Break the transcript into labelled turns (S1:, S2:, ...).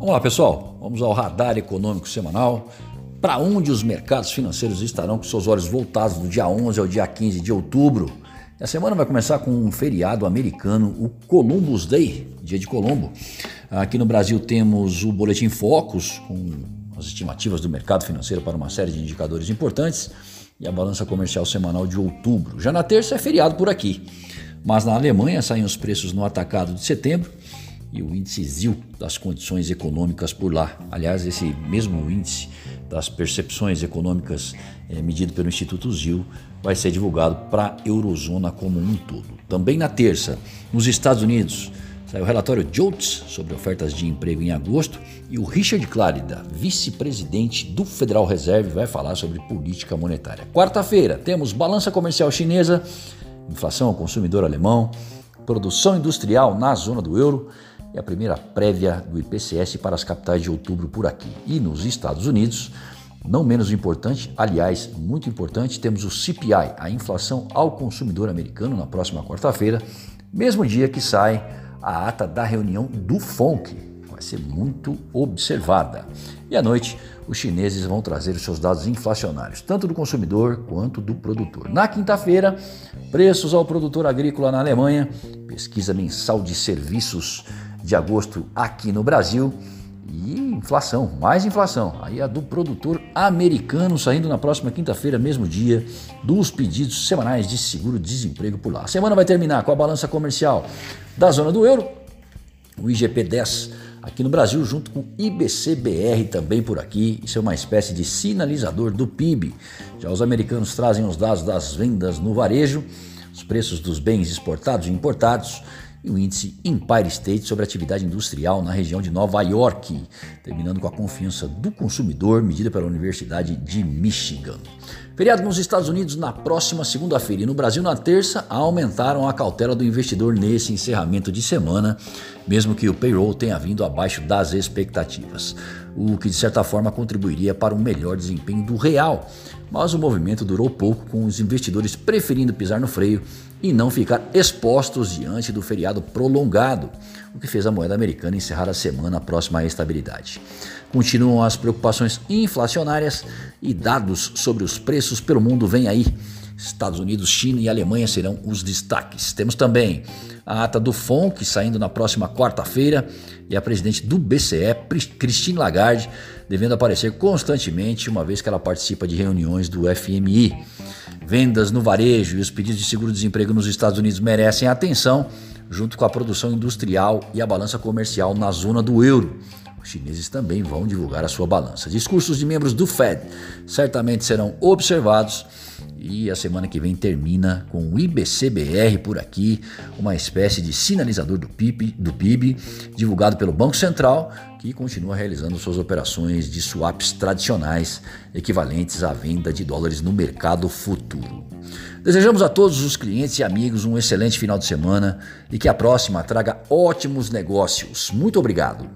S1: Vamos lá, pessoal. Vamos ao radar econômico semanal. Para onde os mercados financeiros estarão com seus olhos voltados do dia 11 ao dia 15 de outubro? A semana vai começar com um feriado americano, o Columbus Day, dia de Colombo. Aqui no Brasil temos o Boletim Focus, com as estimativas do mercado financeiro para uma série de indicadores importantes, e a balança comercial semanal de outubro. Já na terça é feriado por aqui. Mas na Alemanha saem os preços no atacado de setembro e o índice ZIL das condições econômicas por lá. Aliás, esse mesmo índice das percepções econômicas é, medido pelo Instituto ZIL vai ser divulgado para a eurozona como um todo. Também na terça, nos Estados Unidos, sai o relatório JOLTS sobre ofertas de emprego em agosto e o Richard Clarida, vice-presidente do Federal Reserve, vai falar sobre política monetária. Quarta-feira, temos balança comercial chinesa, inflação ao consumidor alemão, produção industrial na zona do euro é a primeira prévia do IPCS para as capitais de outubro por aqui. E nos Estados Unidos, não menos importante, aliás, muito importante, temos o CPI, a inflação ao consumidor americano, na próxima quarta-feira, mesmo dia que sai a ata da reunião do FONC. Vai ser muito observada. E à noite, os chineses vão trazer os seus dados inflacionários, tanto do consumidor quanto do produtor. Na quinta-feira, preços ao produtor agrícola na Alemanha, pesquisa mensal de serviços de agosto aqui no Brasil. E inflação, mais inflação. Aí a do produtor americano saindo na próxima quinta-feira, mesmo dia, dos pedidos semanais de seguro-desemprego por lá. A semana vai terminar com a balança comercial da zona do euro, o IGP 10 aqui no Brasil, junto com o IBCBR também por aqui. Isso é uma espécie de sinalizador do PIB. Já os americanos trazem os dados das vendas no varejo, os preços dos bens exportados e importados e o índice Empire State sobre atividade industrial na região de Nova York, terminando com a confiança do consumidor medida pela Universidade de Michigan. Feriado nos Estados Unidos na próxima segunda-feira e no Brasil na terça aumentaram a cautela do investidor nesse encerramento de semana, mesmo que o payroll tenha vindo abaixo das expectativas, o que de certa forma contribuiria para um melhor desempenho do real. Mas o movimento durou pouco, com os investidores preferindo pisar no freio e não ficar expostos diante do feriado prolongado, o que fez a moeda americana encerrar a semana próxima à estabilidade. Continuam as preocupações inflacionárias e dados sobre os preços pelo mundo vêm aí. Estados Unidos, China e Alemanha serão os destaques. Temos também a ata do FONC saindo na próxima quarta-feira e a presidente do BCE, Christine Lagarde, devendo aparecer constantemente, uma vez que ela participa de reuniões do FMI. Vendas no varejo e os pedidos de seguro-desemprego nos Estados Unidos merecem atenção, junto com a produção industrial e a balança comercial na zona do euro. Chineses também vão divulgar a sua balança. Discursos de membros do Fed certamente serão observados e a semana que vem termina com o IBCBR por aqui, uma espécie de sinalizador do PIB, do PIB divulgado pelo Banco Central, que continua realizando suas operações de swaps tradicionais, equivalentes à venda de dólares no mercado futuro. Desejamos a todos os clientes e amigos um excelente final de semana e que a próxima traga ótimos negócios. Muito obrigado.